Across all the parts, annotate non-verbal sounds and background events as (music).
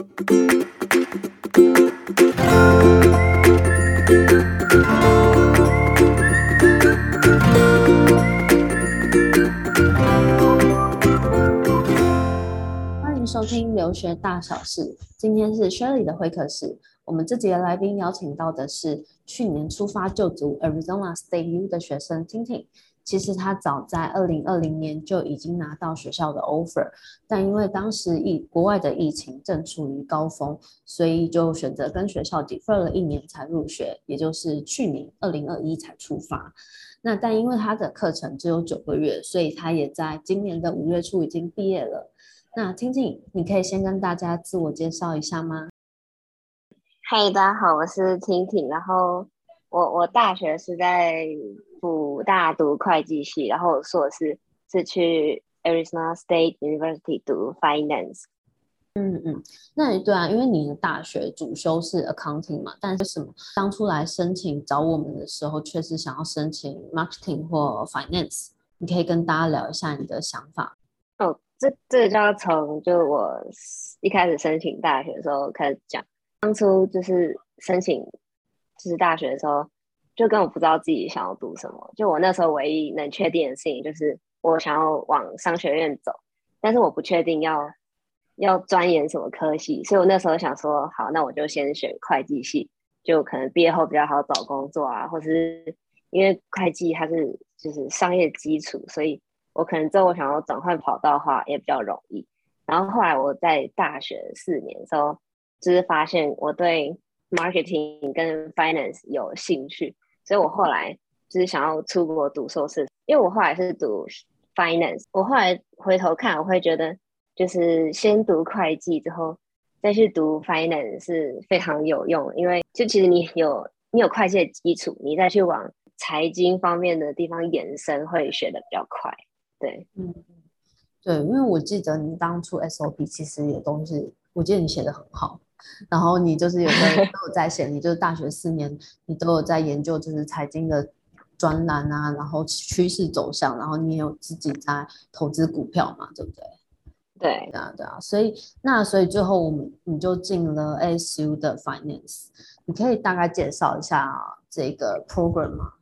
欢迎收听留学大小事，今天是 Shirley 的会客室。我们这节来宾邀请到的是去年出发就读 Arizona State U 的学生 Tintin。其实他早在二零二零年就已经拿到学校的 offer，但因为当时疫国外的疫情正处于高峰，所以就选择跟学校 defer 了一年才入学，也就是去年二零二一才出发。那但因为他的课程只有九个月，所以他也在今年的五月初已经毕业了。那 Tintin，你可以先跟大家自我介绍一下吗？嗨，大家好，我是婷婷然后我我大学是在辅大读会计系，然后硕士是去 Arizona State University 读 Finance。嗯嗯，那对啊，因为你的大学主修是 Accounting 嘛，但是什么当初来申请找我们的时候，确实想要申请 Marketing 或 Finance，你可以跟大家聊一下你的想法。哦，这这就要从就我一开始申请大学的时候开始讲。当初就是申请就是大学的时候，就根本不知道自己想要读什么。就我那时候唯一能确定的事情就是我想要往商学院走，但是我不确定要要钻研什么科系，所以我那时候想说，好，那我就先选会计系，就可能毕业后比较好找工作啊，或是因为会计它是就是商业基础，所以我可能之后我想要转换跑道的话也比较容易。然后后来我在大学四年的时候。就是发现我对 marketing 跟 finance 有兴趣，所以我后来就是想要出国读硕士。因为我后来是读 finance，我后来回头看，我会觉得就是先读会计之后再去读 finance 是非常有用，因为就其实你有你有会计的基础，你再去往财经方面的地方延伸，会学的比较快。对，嗯，对，因为我记得你当初 SOP 其实也都是，我记得你写的很好。然后你就是有在都有在写，你就是大学四年，你都有在研究就是财经的专栏啊，然后趋势走向，然后你也有自己在投资股票嘛，对不对？对，对啊，对啊，所以那所以最后我们你就进了 ASU 的 Finance，你可以大概介绍一下这个 program 吗？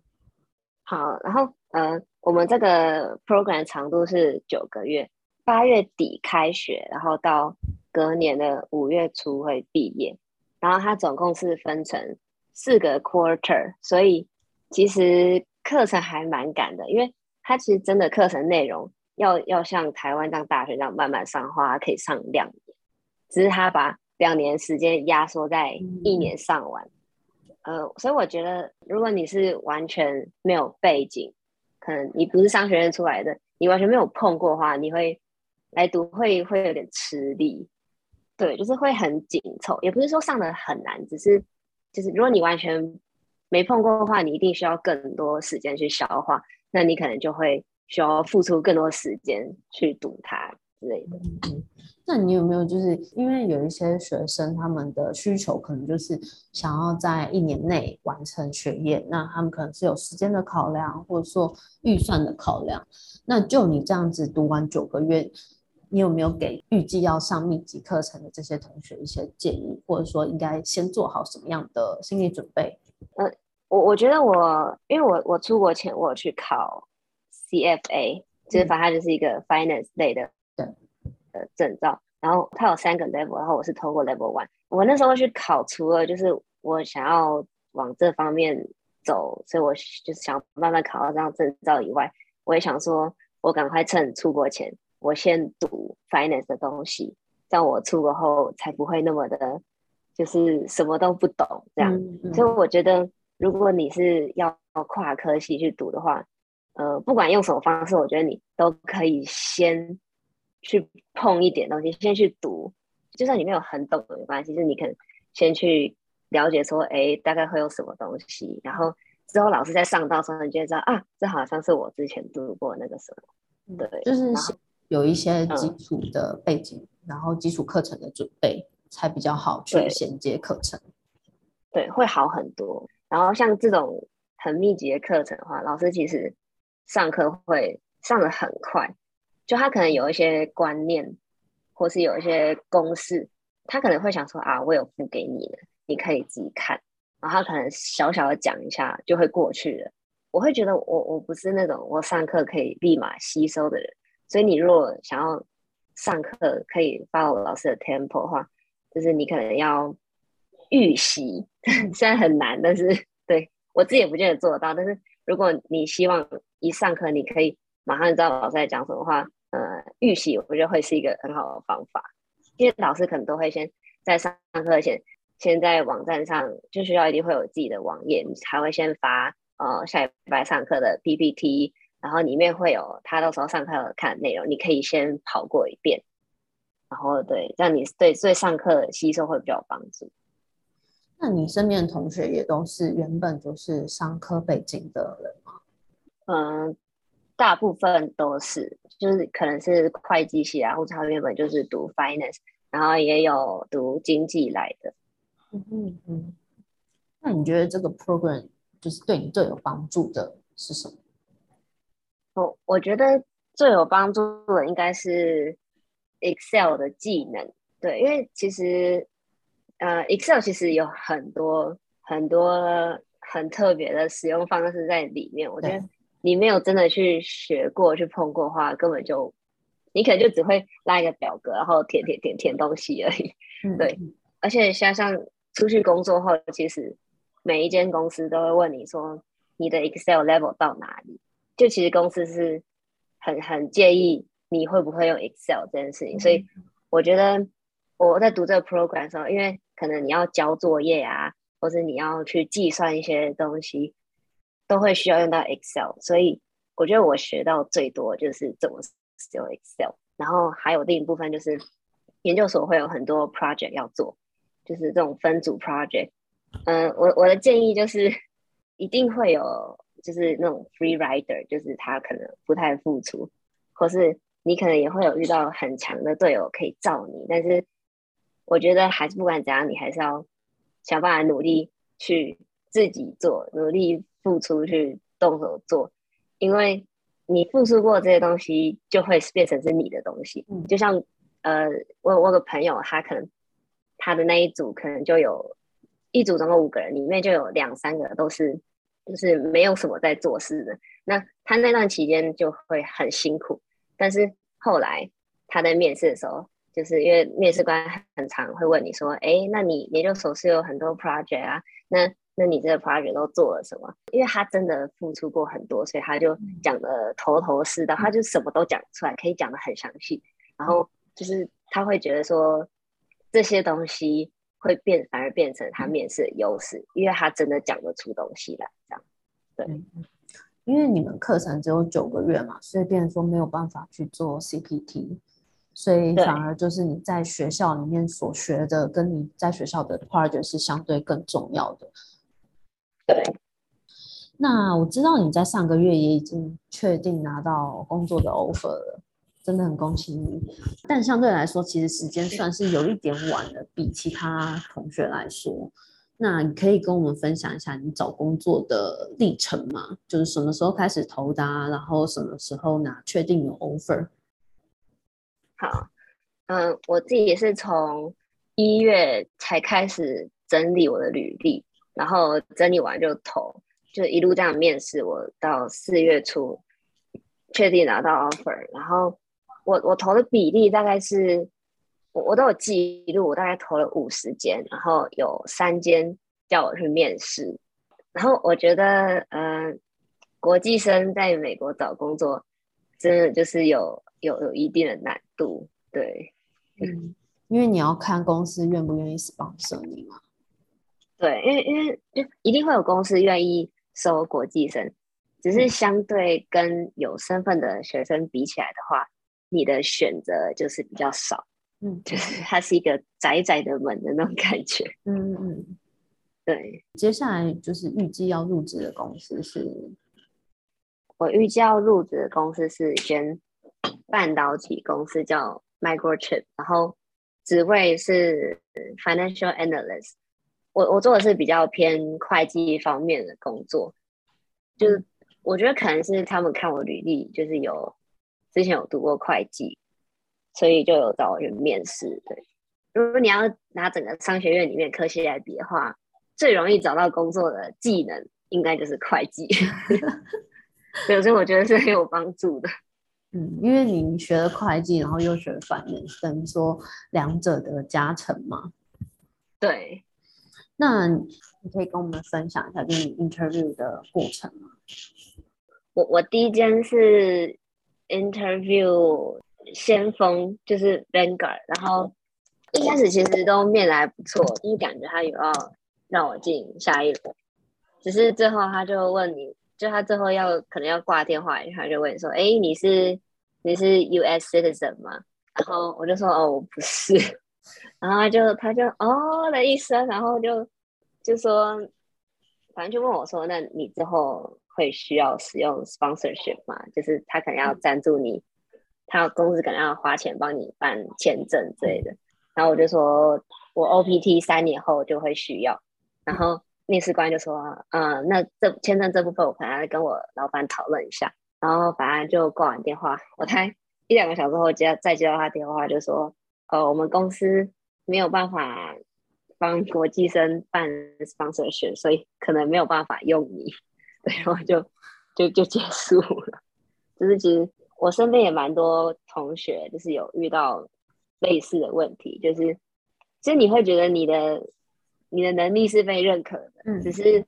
好，然后呃，我们这个 program 长度是九个月，八月底开学，然后到。隔年的五月初会毕业，然后它总共是分成四个 quarter，所以其实课程还蛮赶的，因为它其实真的课程内容要要像台湾这样大学这样慢慢上的话，可以上两年，只是他把两年时间压缩在一年上完。嗯、呃，所以我觉得如果你是完全没有背景，可能你不是商学院出来的，你完全没有碰过的话，你会来读会会有点吃力。对，就是会很紧凑，也不是说上的很难，只是就是如果你完全没碰过的话，你一定需要更多时间去消化，那你可能就会需要付出更多时间去读它之类的。那你有没有就是因为有一些学生他们的需求可能就是想要在一年内完成学业，那他们可能是有时间的考量，或者说预算的考量，那就你这样子读完九个月。你有没有给预计要上密集课程的这些同学一些建议，或者说应该先做好什么样的心理准备？呃，我我觉得我，因为我我出国前我去考 CFA，就是反正就是一个 finance 类的的证照，然后它有三个 level，然后我是通过 level one。我那时候去考，除了就是我想要往这方面走，所以我就是想慢慢考到这样证照以外，我也想说，我赶快趁出国前。我先读 finance 的东西，这样我出国后才不会那么的，就是什么都不懂这样。嗯嗯、所以我觉得，如果你是要跨科系去读的话，呃，不管用什么方式，我觉得你都可以先去碰一点东西，先去读，就算你没有很懂没关系，就是你可能先去了解说，哎，大概会有什么东西，然后之后老师在上到的时候，你就会知道啊，这好像是我之前读过那个什么，对，就是。有一些基础的背景，嗯、然后基础课程的准备才比较好去衔接课程。对，对，会好很多。然后像这种很密集的课程的话，老师其实上课会上的很快，就他可能有一些观念，或是有一些公式，他可能会想说啊，我有付给你的，你可以自己看，然后他可能小小的讲一下就会过去了。我会觉得我我不是那种我上课可以立马吸收的人，所以你如果想要上课可以报老师的 tempo 的话，就是你可能要预习，(laughs) 虽然很难，但是对我自己也不见得做得到。但是如果你希望一上课你可以马上知道老师在讲什么话，呃，预习我觉得会是一个很好的方法。因为老师可能都会先在上课前，先在网站上，就学校一定会有自己的网页，你才会先发呃下礼拜上课的 PPT，然后里面会有他到时候上课要看的内容，你可以先跑过一遍，然后对，这样你对对上课吸收会比较有帮助。那你身边的同学也都是原本就是商科背景的人吗？嗯。大部分都是，就是可能是会计系啊，或者他原本就是读 finance，然后也有读经济来的。嗯嗯嗯。那你觉得这个 program 就是对你最有帮助的是什么？我我觉得最有帮助的应该是 Excel 的技能。对，因为其实呃 Excel 其实有很多很多很特别的使用方式在里面，我觉得。你没有真的去学过、去碰过的话，根本就你可能就只会拉一个表格，然后填填填填东西而已。嗯、(laughs) 对，而且加上出去工作后，其实每一间公司都会问你说你的 Excel level 到哪里。就其实公司是很很介意你会不会用 Excel 这件事情，嗯、所以我觉得我在读这个 program 的时候，因为可能你要交作业啊，或是你要去计算一些东西。都会需要用到 Excel，所以我觉得我学到最多就是怎么使用 Excel。然后还有另一部分就是研究所会有很多 project 要做，就是这种分组 project。嗯，我我的建议就是一定会有，就是那种 free rider，就是他可能不太付出，或是你可能也会有遇到很强的队友可以罩你。但是我觉得还是不管怎样，你还是要想办法努力去自己做，努力。付出去动手做，因为你付出过这些东西，就会变成是你的东西。嗯、就像呃，我我有个朋友，他可能他的那一组可能就有一组总共五个人，里面就有两三个都是就是没有什么在做事的。那他那段期间就会很辛苦，但是后来他在面试的时候，就是因为面试官很常会问你说：“哎，那你研究所是有很多 project 啊？”那那你这个 project 都做了什么？因为他真的付出过很多，所以他就讲的头头是道，他就什么都讲出来，可以讲的很详细。然后就是他会觉得说这些东西会变，反而变成他面试的优势，因为他真的讲得出东西来。这样，对。因为你们课程只有九个月嘛，所以变成说没有办法去做 CPT，所以反而就是你在学校里面所学的，跟你在学校的 project 是相对更重要的。对，那我知道你在上个月也已经确定拿到工作的 offer 了，真的很恭喜你。但相对来说，其实时间算是有一点晚了，比其他同学来说。那你可以跟我们分享一下你找工作的历程吗？就是什么时候开始投的啊，然后什么时候拿确定有 offer？好，嗯，我自己也是从一月才开始整理我的履历。然后整理完就投，就一路这样面试。我到四月初确定拿到 offer，然后我我投的比例大概是，我我都有记录，我大概投了五十间，然后有三间叫我去面试。然后我觉得，嗯、呃，国际生在美国找工作，真的就是有有有一定的难度，对，嗯，因为你要看公司愿不愿意 sponsor 你嘛。对，因为因为就一定会有公司愿意收国际生，只是相对跟有身份的学生比起来的话，你的选择就是比较少，嗯，就是它是一个窄窄的门的那种感觉，嗯嗯，对。接下来就是预计要入职的公司是，我预计要入职的公司是一间半导体公司，叫 Microchip，然后职位是 Financial Analyst。我我做的是比较偏会计方面的工作，就是我觉得可能是他们看我履历，就是有之前有读过会计，所以就有找我去面试。对，如果你要拿整个商学院里面科系来比的话，最容易找到工作的技能应该就是会计。(laughs) 对，所以我觉得是很有帮助的。嗯，因为你学了会计，然后又学了 finance，等于说两者的加成嘛。对。那你可以跟我们分享一下，就是 interview 的过程吗？我我第一间是 interview 先锋，就是 Vanguard，然后一开始其实都面的还不错，就是感觉他有要让我进下一轮，只是最后他就问你，就他最后要可能要挂电话，他就问你说：“哎，你是你是 US citizen 吗？”然后我就说：“哦，我不是。(laughs) ”然后他就他就哦了一声，然后就就说，反正就问我说：“那你之后会需要使用 sponsorship 吗？就是他可能要赞助你，他公司可能要花钱帮你办签证之类的。”然后我就说：“我 OPT 三年后就会需要。”然后面试官就说：“嗯，那这签证这部分我可能要跟我老板讨论一下。”然后反正就挂完电话，我猜一两个小时后接再接到他电话，就说。呃，我们公司没有办法帮国际生办 sponsorship，所以可能没有办法用你，对，然后就就就结束了。就是其实我身边也蛮多同学，就是有遇到类似的问题，就是其实你会觉得你的你的能力是被认可的，嗯，只是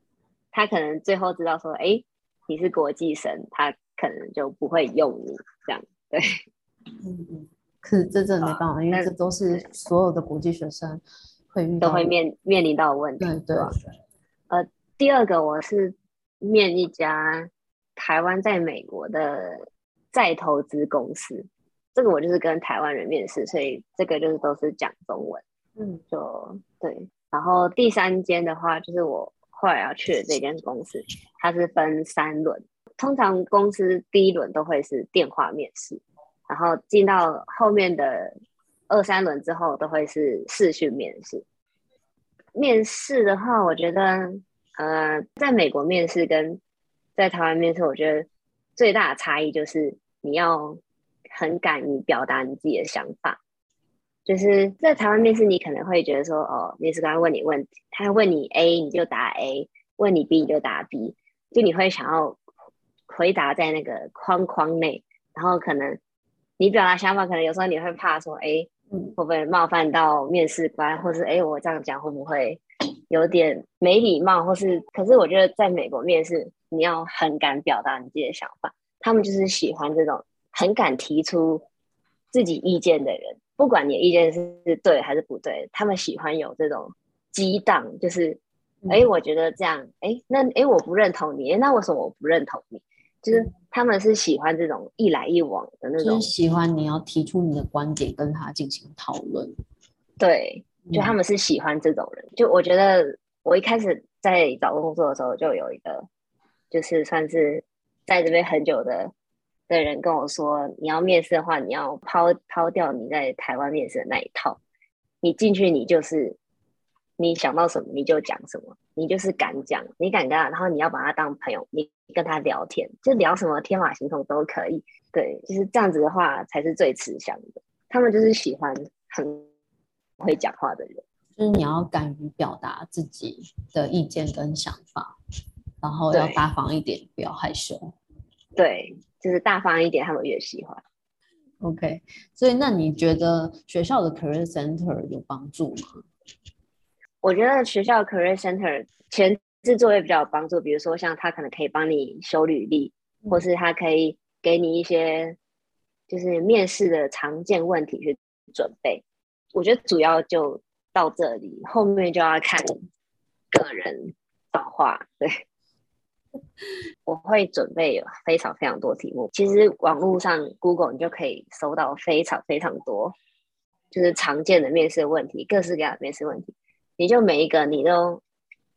他可能最后知道说，哎，你是国际生，他可能就不会用你这样，对，嗯嗯。可是这真的没办法，啊、因为这都是所有的国际学生会遇到都会面面临到的问题。对对，对。呃，第二个我是面一家台湾在美国的再投资公司，这个我就是跟台湾人面试，所以这个就是都是讲中文。嗯，就对。然后第三间的话，就是我后来要去的这间公司，它是分三轮，通常公司第一轮都会是电话面试。然后进到后面的二三轮之后，都会是视讯面试。面试的话，我觉得，呃，在美国面试跟在台湾面试，我觉得最大的差异就是你要很敢于表达你自己的想法。就是在台湾面试，你可能会觉得说，哦，面试官问你问题，他问你 A，你就答 A；问你 B，你就答 B。就你会想要回答在那个框框内，然后可能。你表达想法，可能有时候你会怕说，哎，会不会冒犯到面试官，或是哎，我这样讲会不会有点没礼貌，或是？可是我觉得在美国面试，你要很敢表达你自己的想法，他们就是喜欢这种很敢提出自己意见的人，不管你的意见是对还是不对，他们喜欢有这种激荡，就是，哎，我觉得这样，哎，那哎，我不认同你，那为什么我不认同你？就是他们是喜欢这种一来一往的那种，就是喜欢你要提出你的观点跟他进行讨论。对，就他们是喜欢这种人。嗯。就我觉得，我一开始在找工作的时候，就有一个，就是算是在这边很久的的人跟我说，你要面试的话，你要抛抛掉你在台湾面试的那一套，你进去你就是。你想到什么你就讲什么，你就是敢讲，你敢跟他，然后你要把他当朋友，你跟他聊天，就聊什么天马行空都可以。对，就是这样子的话才是最吃香的。他们就是喜欢很会讲话的人，就是你要敢于表达自己的意见跟想法，然后要大方一点，不要害羞。(laughs) 对，就是大方一点，他们越喜欢。OK，所以那你觉得学校的 Career Center 有帮助吗？我觉得学校 Career Center 前置作也比较有帮助，比如说像他可能可以帮你修履历，或是他可以给你一些就是面试的常见问题去准备。我觉得主要就到这里，后面就要看个人造化。对，我会准备非常非常多题目。其实网络上 Google 你就可以搜到非常非常多，就是常见的面试问题，各式各样的面试问题。你就每一个你都，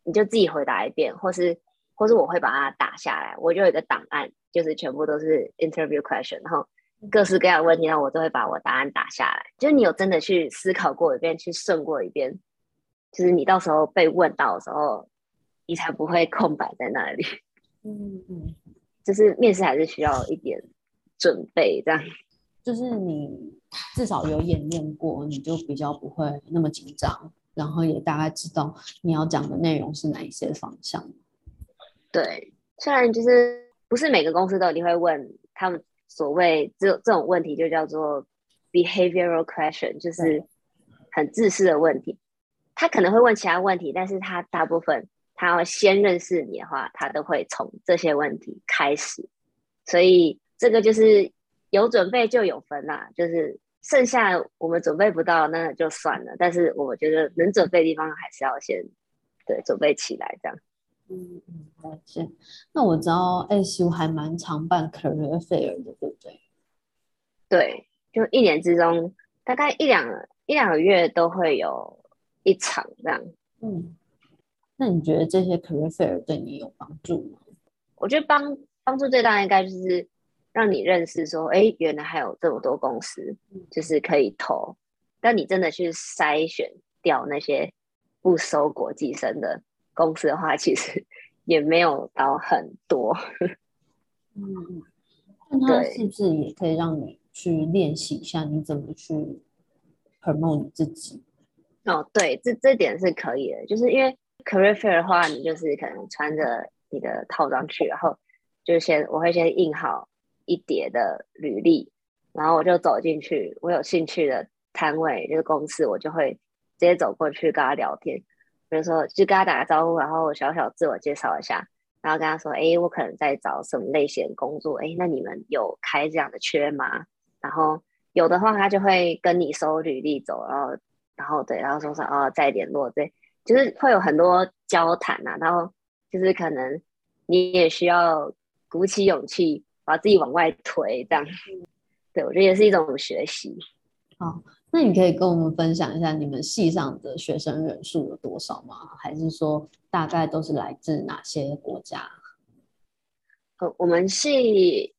你就自己回答一遍，或是或是我会把它打下来，我就有一个档案，就是全部都是 interview question，然后各式各样的问题，然后我都会把我答案打下来。就是你有真的去思考过一遍，去顺过一遍，就是你到时候被问到的时候，你才不会空白在那里。嗯嗯，(laughs) 就是面试还是需要一点准备这样。就是你至少有演练过，你就比较不会那么紧张，然后也大概知道你要讲的内容是哪一些方向。对，虽然就是不是每个公司都一定会问他们所谓这这种问题，就叫做 behavioral question，就是很自私的问题。他可能会问其他问题，但是他大部分他要先认识你的话，他都会从这些问题开始。所以这个就是有准备就有分啦，就是剩下我们准备不到那就算了。但是我觉得能准备的地方还是要先对准备起来这样。嗯嗯，了解。那我知道 ASU 还蛮常办 career fair 的，对不对？对，就一年之中大概一两一两个月都会有一场这样。嗯，那你觉得这些 career fair 对你有帮助吗？我觉得帮帮助最大应该就是让你认识说，哎，原来还有这么多公司，就是可以投。但你真的去筛选掉那些不收国际生的。公司的话，其实 (laughs) 也没有到很多。(laughs) 嗯，那是不是也可以让你去练习一下，你怎么去 promote 你自己？哦，对，这这点是可以的，就是因为 career fair 的话，你就是可能穿着你的套装去，然后就先我会先印好一叠的履历，然后我就走进去，我有兴趣的摊位就是公司，我就会直接走过去跟他聊天。比如说，就跟他打个招呼，然后小小自我介绍一下，然后跟他说：“哎，我可能在找什么类型的工作，哎，那你们有开这样的缺吗？”然后有的话，他就会跟你收履历走，然后，然后对，然后说说哦，再联络，对，就是会有很多交谈呐，然后就是可能你也需要鼓起勇气把自己往外推，这样，对，我觉得也是一种学习。好。那你可以跟我们分享一下你们系上的学生人数有多少吗？还是说大概都是来自哪些国家？呃，我们系，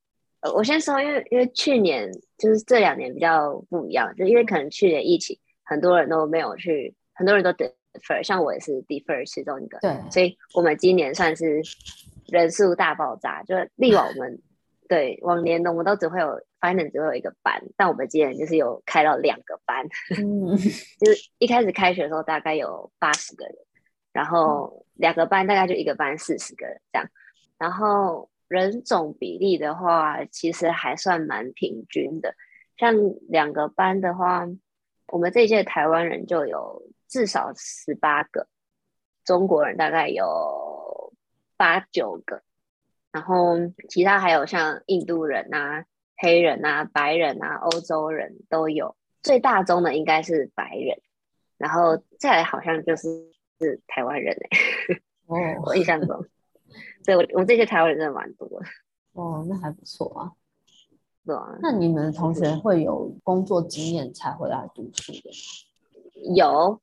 呃，我先说，因为因为去年就是这两年比较不一样，就因为可能去年疫情，很多人都没有去，很多人都 defer，像我也是 defer 其中一个，对，所以我们今年算是人数大爆炸，就 (laughs) 力往我们。对，往年的我们都只会有 finance 只会有一个班，但我们今年就是有开到两个班，(laughs) 嗯、(laughs) 就是一开始开学的时候大概有八十个人，然后两个班大概就一个班四十个人这样，然后人种比例的话其实还算蛮平均的，像两个班的话，我们这一届台湾人就有至少十八个，中国人大概有八九个。然后其他还有像印度人啊、黑人啊、白人啊、欧洲人都有，最大宗的应该是白人，然后再来好像就是是台湾人哎、欸，哦，(laughs) 我印象中，对我我这些台湾人真的蛮多的，(laughs) 哦，那还不错啊，对啊，那你们同学会有工作经验才回来读书的吗？有，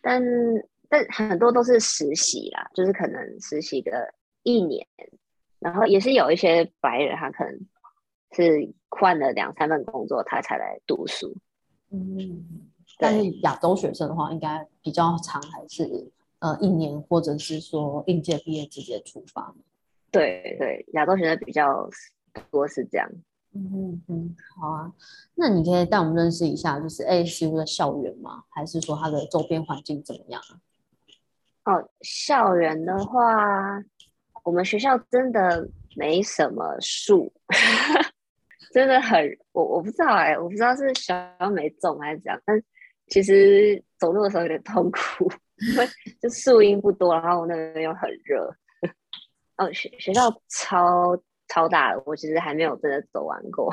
但但很多都是实习啦，就是可能实习个一年。然后也是有一些白人，他可能是换了两三份工作，他才来读书。嗯，但是亚洲学生的话，应该比较长，还是呃一年，或者是说应届毕业直接出发？对对，亚洲学生比较多是这样。嗯嗯嗯，好啊，那你可以带我们认识一下，就是 ASU 的校园吗？还是说它的周边环境怎么样啊？哦，校园的话。我们学校真的没什么树，(laughs) 真的很我我不知道哎、我不知道是小没种还是怎样，但其实走路的时候有点痛苦，因为就树荫不多，然后我那边又很热。哦，学学校超超大的，我其实还没有真的走完过，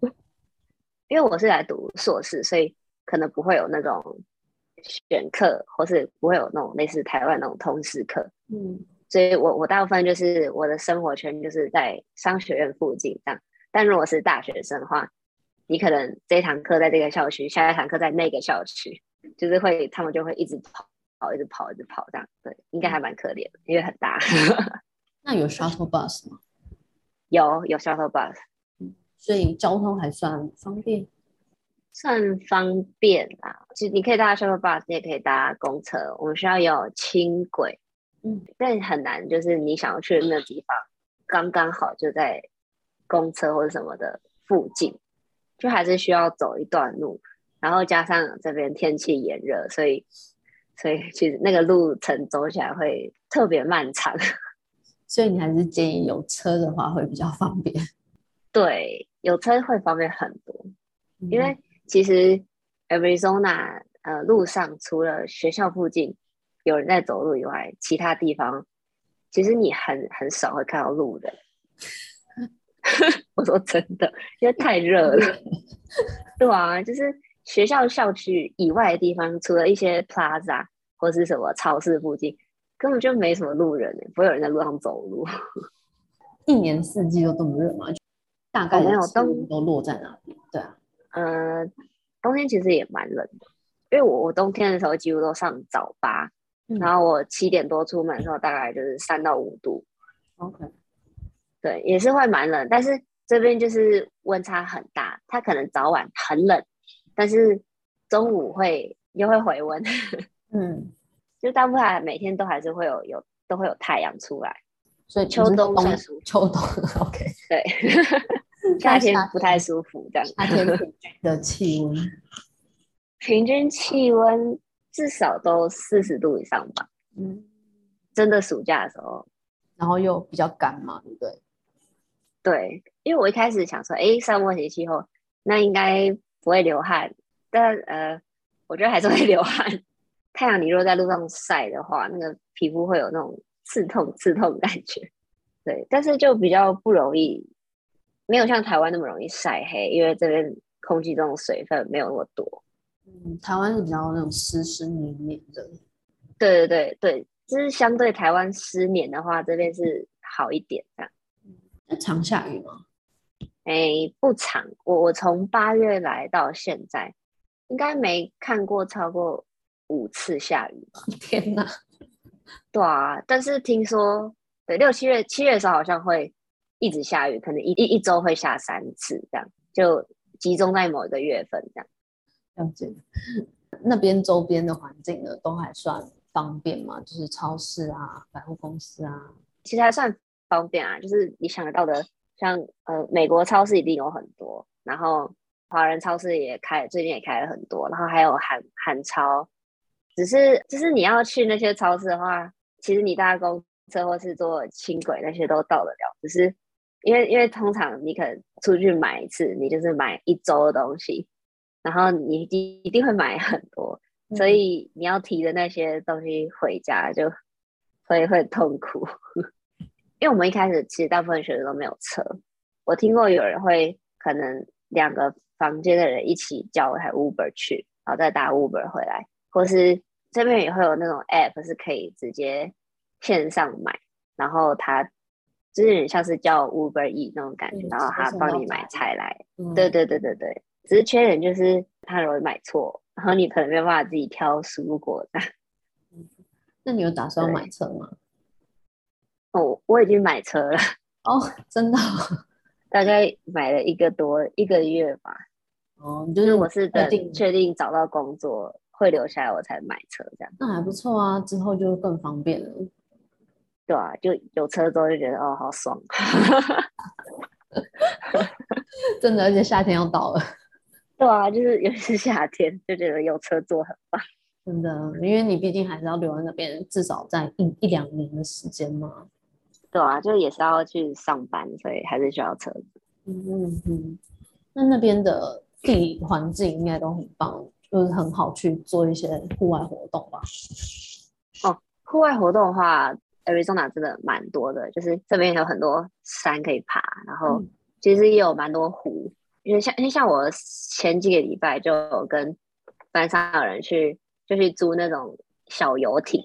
(laughs) 因为我是来读硕士，所以可能不会有那种选课，或是不会有那种类似台湾那种通识课，嗯。所以我我大部分就是我的生活圈就是在商学院附近这样，但如果是大学生的话，你可能这一堂课在这个校区，下一堂课在那个校区，就是会他们就会一直跑，跑，一直跑，一直跑这样，对，应该还蛮可怜的，因为很大。(laughs) 那有 shuttle bus 吗？有有 shuttle bus，所以交通还算方便，算方便啦。其实你可以搭 shuttle bus，你也可以搭公车，我们学校有轻轨。嗯，但很难，就是你想要去的那个地方，刚刚好就在公车或者什么的附近，就还是需要走一段路，然后加上这边天气炎热，所以所以其实那个路程走起来会特别漫长。(laughs) 所以你还是建议有车的话会比较方便。(laughs) 对，有车会方便很多，嗯、因为其实 Arizona 呃路上除了学校附近有人在走路以外，其他地方其实你很很少会看到路的。(laughs) 我说真的，因为太热了。(laughs) 对啊，就是学校校区以外的地方，除了一些 plaza 或是什么超市附近，根本就没什么路人，不会有人在路上走路。(laughs) 一年四季都这么热吗？大概没有冬都落在哪里？对啊，呃，冬天其实也蛮冷的，因为我我冬天的时候几乎都上早八，嗯、然后我七点多出门的时候大概就是三到五度。OK。对，也是会蛮冷，但是这边就是温差很大，它可能早晚很冷，但是中午会又会回温，(laughs) 嗯，就大部分每天都还是会有有都会有太阳出来，所以秋冬算舒服，秋冬 OK，(laughs) 对，(laughs) 夏天不太舒服这样，夏天的气温，平均气温至少都四十度以上吧，嗯，真的暑假的时候，然后又比较干嘛，对不对？对，因为我一开始想说，哎，沙漠型气候，那应该不会流汗，但呃，我觉得还是会流汗。太阳你若在路上晒的话，那个皮肤会有那种刺痛、刺痛的感觉。对，但是就比较不容易，没有像台湾那么容易晒黑，因为这边空气中的水分没有那么多。嗯，台湾是比较那种湿湿黏黏的。对对对对，就是相对台湾湿黏的话，这边是好一点这样。常下雨吗？哎、欸，不常。我我从八月来到现在，应该没看过超过五次下雨吧？(laughs) 天哪！对啊，但是听说，对六七月七月的时候好像会一直下雨，可能一一一周会下三次，这样就集中在某一个月份这样。了解。那边周边的环境呢，都还算方便吗？就是超市啊，百货公司啊，其实还算。方便啊，就是你想得到的，像呃美国超市一定有很多，然后华人超市也开，最近也开了很多，然后还有韩韩超，只是就是你要去那些超市的话，其实你搭公车或是坐轻轨那些都到得了，只是因为因为通常你可能出去买一次，你就是买一周的东西，然后你一一定会买很多，所以你要提的那些东西回家就会会痛苦。(laughs) 因为我们一开始其实大部分学生都没有车，我听过有人会可能两个房间的人一起叫一台 Uber 去，然后再打 Uber 回来，或是这边也会有那种 App 是可以直接线上买，然后他就是像是叫 Uber E 那种感觉，嗯、然后他帮你买菜来。嗯、对对对对对，只是缺点就是他容易买错，然后你可能没有办法自己挑蔬果的。那你有打算买车吗？哦，我已经买车了哦，真的，(laughs) 大概买了一个多一个月吧。哦，就是我是等确定找到工作会留下来，我才买车这样。那还不错啊，之后就更方便了。对啊，就有车之后就觉得哦，好爽。(laughs) (laughs) 真的，而且夏天要到了。对啊，就是尤其是夏天，就觉得有车坐很棒。真的，因为你毕竟还是要留在那边，至少在一一两年的时间嘛。对啊，就也是要去上班，所以还是需要车子。嗯嗯嗯。那那边的地理环境应该都很棒，就是很好去做一些户外活动吧？哦，户外活动的话，Arizona 真的蛮多的，就是这边有很多山可以爬，然后其实也有蛮多湖。因为像因为像我前几个礼拜就有跟班上有人去，就去租那种小游艇，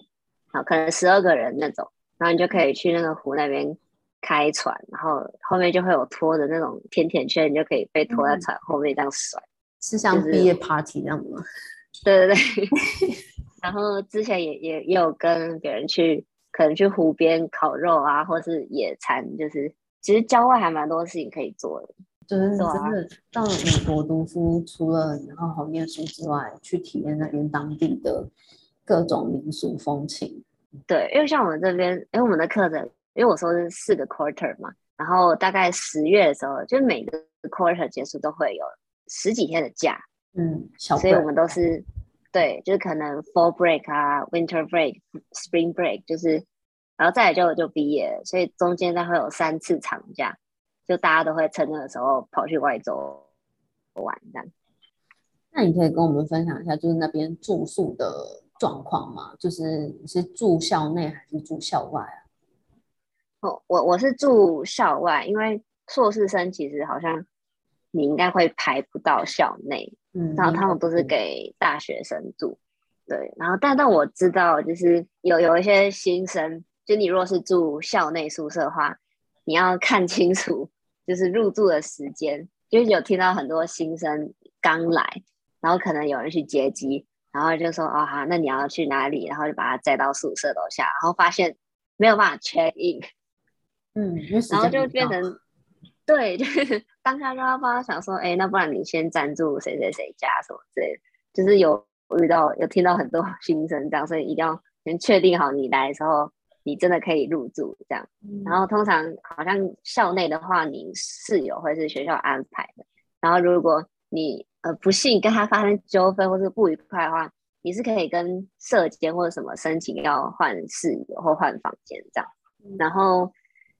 啊，可能十二个人那种。然后你就可以去那个湖那边开船，然后后面就会有拖的那种甜甜圈，你就可以被拖在船后面这样甩，嗯、是像毕业 party 那样子吗？(laughs) 对对对。(laughs) 然后之前也也也有跟别人去，可能去湖边烤肉啊，或是野餐，就是其实郊外还蛮多事情可以做的。就是真的到了美国读书，除了你好好念书之外，去体验那边当地的各种民俗风情。对，因为像我们这边，因为我们的课程，因为我说是四个 quarter 嘛，然后大概十月的时候，就每个 quarter 结束都会有十几天的假，嗯，所以我们都是对，就是可能 fall break 啊，winter break，spring break，就是然后再来就就毕业，所以中间再会有三次长假，就大家都会趁那个时候跑去外州玩这样。那你可以跟我们分享一下，就是那边住宿的状况吗？就是你是住校内还是住校外啊？哦，我我是住校外，因为硕士生其实好像你应该会排不到校内，嗯，然后他们都是给大学生住，对，然后但但我知道，就是有有一些新生，就你若是住校内宿舍的话，你要看清楚，就是入住的时间，就是有听到很多新生刚来，然后可能有人去接机。然后就说哦好，那你要去哪里？然后就把他载到宿舍楼下，然后发现没有办法 check in，嗯，然后就变成对，(laughs) 就是当下就要帮他想说，哎，那不然你先暂住谁谁谁家什么之类的，就是有遇到有听到很多 (laughs) 新生这样，所以一定要先确定好你来的时候，你真的可以入住这样。嗯、然后通常好像校内的话，你室友会是学校安排的，然后如果你呃，不幸跟他发生纠纷或是不愉快的话，你是可以跟社监或者什么申请要换室友或换房间这样。然后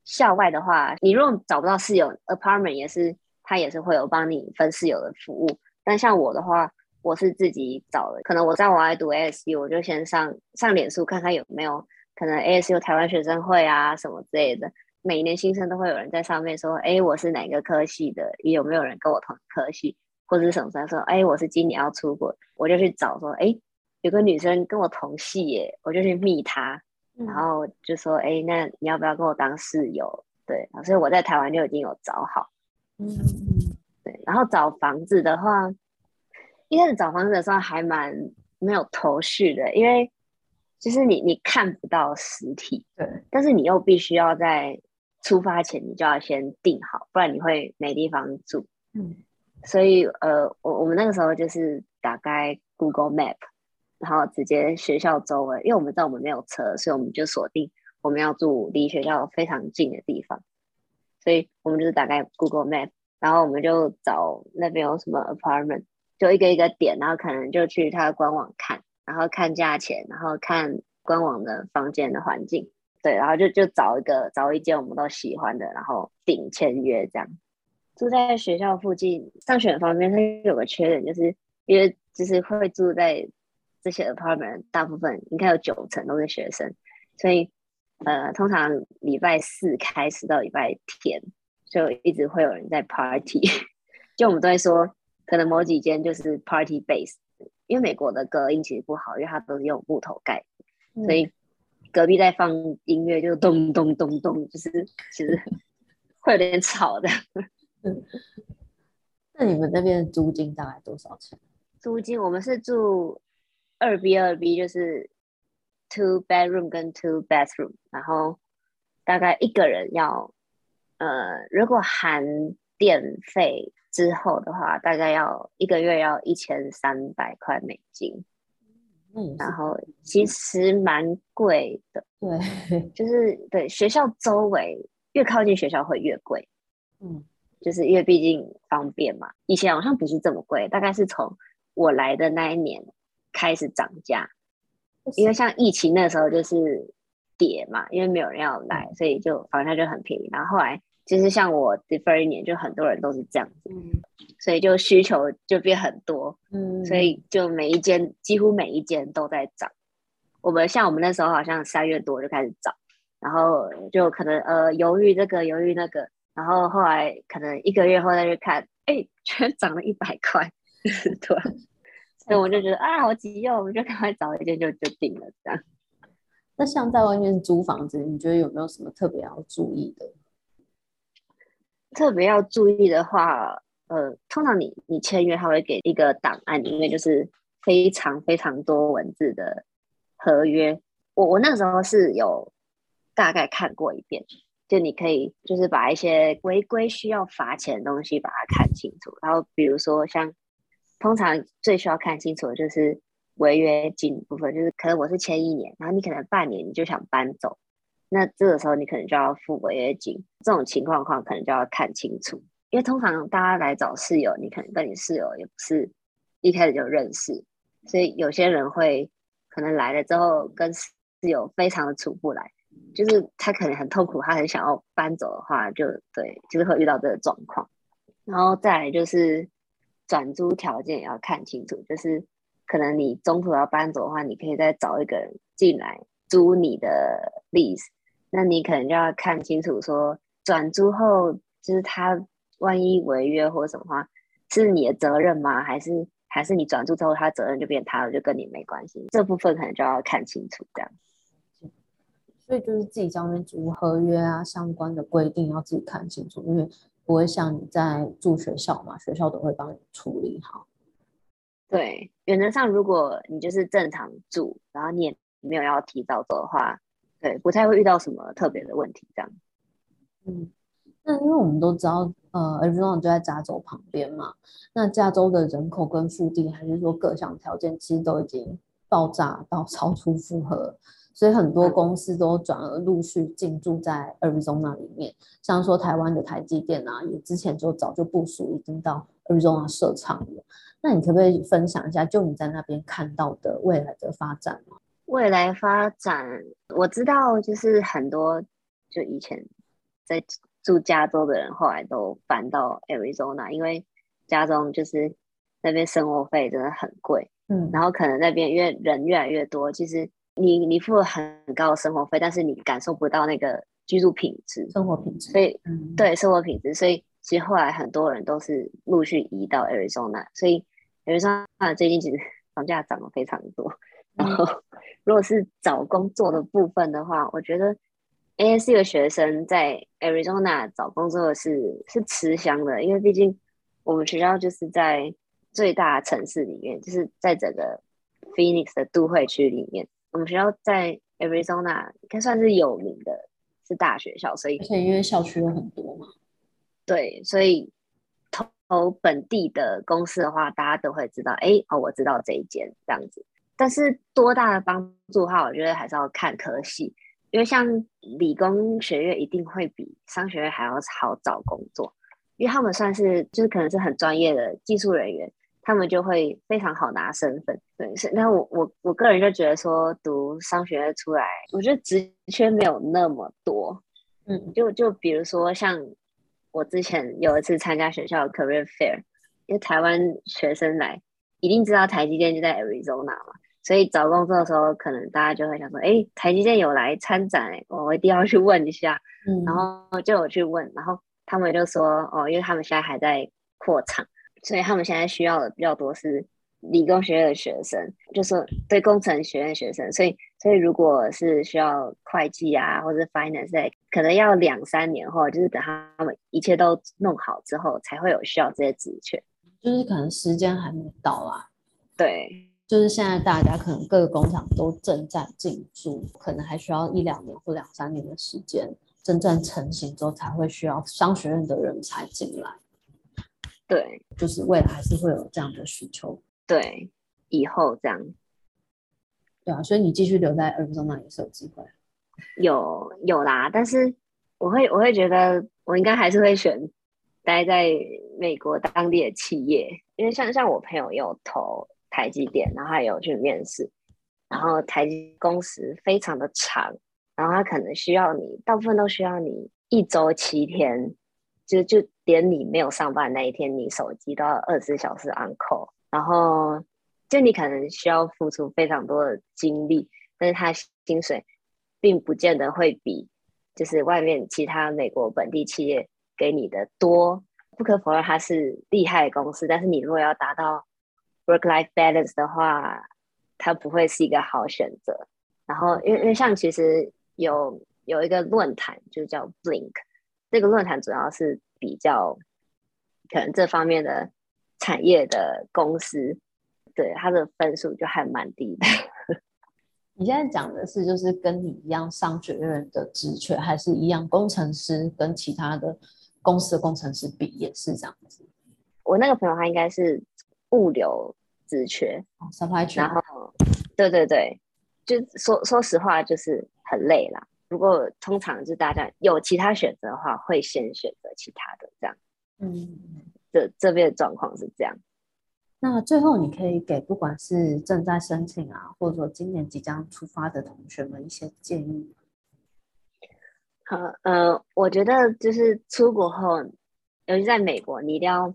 校外的话，你如果找不到室友，apartment 也是他也是会有帮你分室友的服务。但像我的话，我是自己找的。可能我在我爱读 ASU，我就先上上脸书看看有没有可能 ASU 台湾学生会啊什么之类的。每一年新生都会有人在上面说，哎，我是哪个科系的，有没有人跟我同科系？或者是什么时说，哎，我是今年要出国，我就去找说，哎，有个女生跟我同系耶，我就去密她，然后就说，哎，那你要不要跟我当室友？对，所以我在台湾就已经有找好，嗯，对，然后找房子的话，一开始找房子的时候还蛮没有头绪的，因为就是你你看不到实体，对，但是你又必须要在出发前你就要先定好，不然你会没地方住，嗯。所以，呃，我我们那个时候就是打开 Google Map，然后直接学校周围，因为我们知道我们没有车，所以我们就锁定我们要住离学校非常近的地方。所以我们就是打开 Google Map，然后我们就找那边有什么 apartment，就一个一个点，然后可能就去他的官网看，然后看价钱，然后看官网的房间的环境，对，然后就就找一个找一间我们都喜欢的，然后订签约这样。住在学校附近，上学方面它有个缺点，就是因为就是会住在这些 apartment，大部分应该有九成都是学生，所以呃，通常礼拜四开始到礼拜天，就一直会有人在 party。(laughs) 就我们都会说，可能某几间就是 party base，因为美国的隔音其实不好，因为它都是用木头盖，所以隔壁在放音乐就咚咚咚咚，就是其实 (laughs) 会有点吵的。(laughs) 那你们那边的租金大概多少钱？(laughs) 租金我们是住二 B 二 B，就是 two bedroom 跟 two bathroom，然后大概一个人要呃，如果含电费之后的话，大概要一个月要一千三百块美金。嗯，然后其实蛮贵的。对，(laughs) 就是对学校周围越靠近学校会越贵。嗯。就是因为毕竟方便嘛，以前好像不是这么贵，大概是从我来的那一年开始涨价。因为像疫情那时候就是跌嘛，因为没有人要来，所以就房价就很便宜。然后后来就是像我 defer 一年，就很多人都是这样子，所以就需求就变很多，嗯，所以就每一间几乎每一间都在涨。我们像我们那时候好像三月多就开始涨，然后就可能呃犹豫这个犹豫那个。然后后来可能一个月后再去看，哎，居然涨了一百块，(laughs) 对，所以我就觉得啊，好急哦，我们就赶快找一间就就定了这样。那像在外面租房子，你觉得有没有什么特别要注意的？特别要注意的话，呃，通常你你签约他会给一个档案，里面就是非常非常多文字的合约。我我那时候是有大概看过一遍。就你可以，就是把一些违规需要罚钱的东西把它看清楚。然后比如说像，通常最需要看清楚的就是违约金部分，就是可能我是签一年，然后你可能半年你就想搬走，那这个时候你可能就要付违约金。这种情况况可能就要看清楚，因为通常大家来找室友，你可能跟你室友也不是一开始就认识，所以有些人会可能来了之后跟室友非常的处不来，就是他可能很痛苦，他很想要搬走的话就，对，就是会遇到这个状况。然后再来就是转租条件也要看清楚，就是可能你中途要搬走的话，你可以再找一个人进来租你的 lease，那你可能就要看清楚说转租后就是他。万一违约或什么话，是你的责任吗？还是还是你转租之后，他责任就变他了，就跟你没关系？这部分可能就要看清楚，这样。所以就是自己上面租合约啊，相关的规定要自己看清楚，因为不会像你在住学校嘛，学校都会帮你处理好。对，原则上如果你就是正常住，然后你也没有要提早走的话，对，不太会遇到什么特别的问题，这样。嗯。那因为我们都知道，呃，Arizona 就在加州旁边嘛。那加州的人口跟腹地，还是说各项条件，其实都已经爆炸到 (laughs) 超出负荷，所以很多公司都转而陆续进驻在 Arizona 里面。像说台湾的台积电啊，也之前就早就部署，已经到 Arizona 设厂了。那你可不可以分享一下，就你在那边看到的未来的发展吗？未来发展，我知道，就是很多，就以前在。住加州的人后来都搬到 Arizona，因为加州就是那边生活费真的很贵，嗯，然后可能那边因为人越来越多，其实你你付了很高的生活费，但是你感受不到那个居住品质，生活品质，所以、嗯、对生活品质，所以其实后来很多人都是陆续移到 Arizona，所以 Arizona 最近其实房价涨了非常多，然后如果是找工作的部分的话，我觉得。ASU 的学生在 Arizona 找工作是是吃香的，因为毕竟我们学校就是在最大城市里面，就是在整个 Phoenix 的都会区里面。我们学校在 Arizona 应该算是有名的，是大学校，所以而且因为校区有很多嘛，对，所以投本地的公司的话，大家都会知道，哎，哦，我知道这一间这样子。但是多大的帮助的话，我觉得还是要看科系。因为像理工学院一定会比商学院还要好找工作，因为他们算是就是可能是很专业的技术人员，他们就会非常好拿身份。对，是那我我我个人就觉得说读商学院出来，我觉得职缺没有那么多。嗯，就就比如说像我之前有一次参加学校的 career fair，因为台湾学生来一定知道台积电就在 Arizona 嘛。所以找工作的时候，可能大家就会想说：“哎，台积电有来参展，哎，我一定要去问一下。嗯”然后就有去问，然后他们就说：“哦，因为他们现在还在扩厂，所以他们现在需要的比较多是理工学院的学生，就是对工程学院的学生。所以，所以如果是需要会计啊，或者 finance，可能要两三年后，就是等他们一切都弄好之后，才会有需要这些职缺，就是可能时间还没到啊。对。就是现在，大家可能各个工厂都正在进驻，可能还需要一两年或两三年的时间，真正成型之后才会需要商学院的人才进来。对，就是未来还是会有这样的需求。对，以后这样。对啊，所以你继续留在 Arizona 也是有机会。有有啦，但是我会我会觉得我应该还是会选待在美国当地的企业，因为像像我朋友也有投。台积电，然后还有去面试，然后台积工时非常的长，然后他可能需要你，大部分都需要你一周七天，就就连你没有上班那一天，你手机都要二十四小时 on call，然后就你可能需要付出非常多的精力，但是他薪水并不见得会比就是外面其他美国本地企业给你的多，不可否认它是厉害公司，但是你如果要达到 work-life balance 的话，它不会是一个好选择。然后，因为因为像其实有有一个论坛，就叫 Blink，这个论坛主要是比较可能这方面的产业的公司，对它的分数就还蛮低的。(laughs) 你现在讲的是就是跟你一样商学院的职缺，还是一样工程师跟其他的公司的工程师比也是这样子？我那个朋友他应该是。物流职缺，然后，对对对，就说说实话，就是很累啦。如果通常就大家有其他选择的话，会先选择其他的这样。嗯，这这边的状况是这样。那最后，你可以给不管是正在申请啊，或者说今年即将出发的同学们一些建议。好，呃，我觉得就是出国后，尤其在美国，你一定要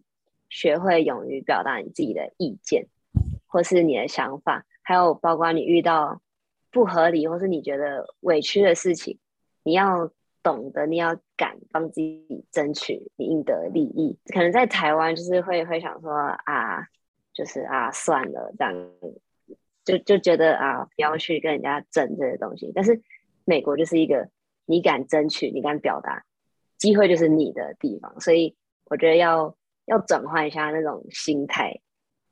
学会勇于表达你自己的意见，或是你的想法，还有包括你遇到不合理或是你觉得委屈的事情，你要懂得，你要敢帮自己争取你应得的利益。可能在台湾就是会会想说啊。就是啊，算了，这样就就觉得啊，不要去跟人家争这些东西。但是美国就是一个你敢争取、你敢表达，机会就是你的地方。所以我觉得要要转换一下那种心态，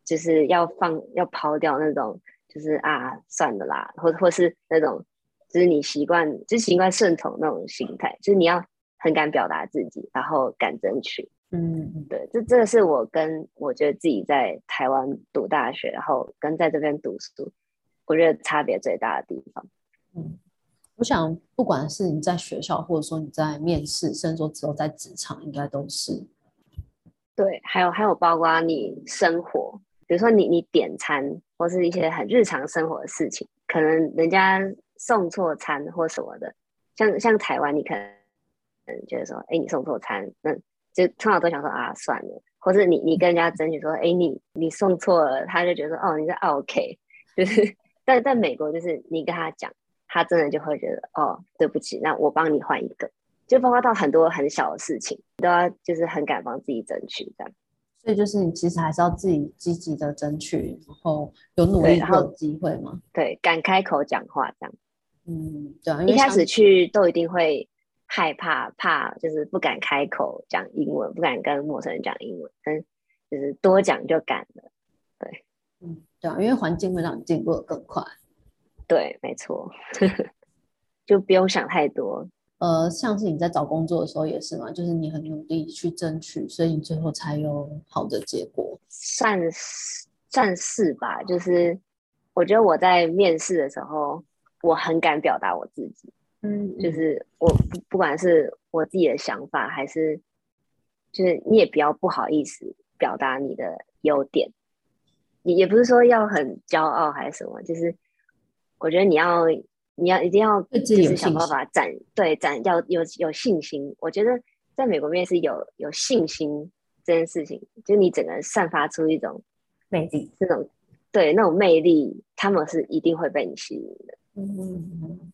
就是要放要抛掉那种就是啊，算了啦，或或是那种就是你习惯就是习惯顺从那种心态，就是你要很敢表达自己，然后敢争取。嗯，对，这这个是我跟我觉得自己在台湾读大学，然后跟在这边读书，我觉得差别最大的地方。嗯，我想不管是你在学校，或者说你在面试，甚至说之后在职场，应该都是。对，还有还有包括你生活，比如说你你点餐，或是一些很日常生活的事情，可能人家送错餐或什么的，像像台湾，你可能嗯觉得说，哎，你送错餐，那。就通常都想说啊，算了，或者你你跟人家争取说，哎，你你送错了，他就觉得哦，你是 OK，就是 (laughs) 但在美国就是你跟他讲，他真的就会觉得哦，对不起，那我帮你换一个，就包括到很多很小的事情，都要就是很敢帮自己争取这样。所以就是你其实还是要自己积极的争取，然后有努力过的机会吗？对，敢开口讲话这样。嗯，对啊，一开始去都一定会。害怕，怕就是不敢开口讲英文，不敢跟陌生人讲英文，但就是多讲就敢了。对，嗯，对啊，因为环境会让你进步的更快。对，没错，(laughs) 就不用想太多。呃，像是你在找工作的时候也是嘛，就是你很努力去争取，所以你最后才有好的结果。算是算是吧，就是我觉得我在面试的时候，我很敢表达我自己。嗯，就是我不不管是我自己的想法，还是就是你也不要不好意思表达你的优点，你也不是说要很骄傲还是什么，就是我觉得你要你要一定要就是想办法展对展要有有信心。我觉得在美国面试有有信心这件事情，就你整个人散发出一种魅力，这种对那种魅力，他们是一定会被你吸引的。嗯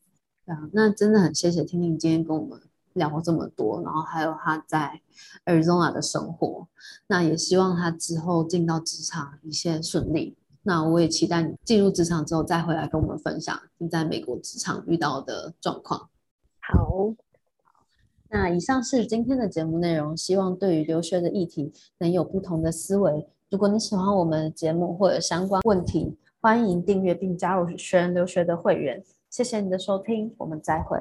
那真的很谢谢婷婷今天跟我们聊了这么多，然后还有他在 Arizona 的生活，那也希望他之后进到职场一切顺利。那我也期待你进入职场之后再回来跟我们分享你在美国职场遇到的状况。好，那以上是今天的节目内容，希望对于留学的议题能有不同的思维。如果你喜欢我们的节目或者相关问题，欢迎订阅并加入学人留学的会员。谢谢你的收听，我们再会。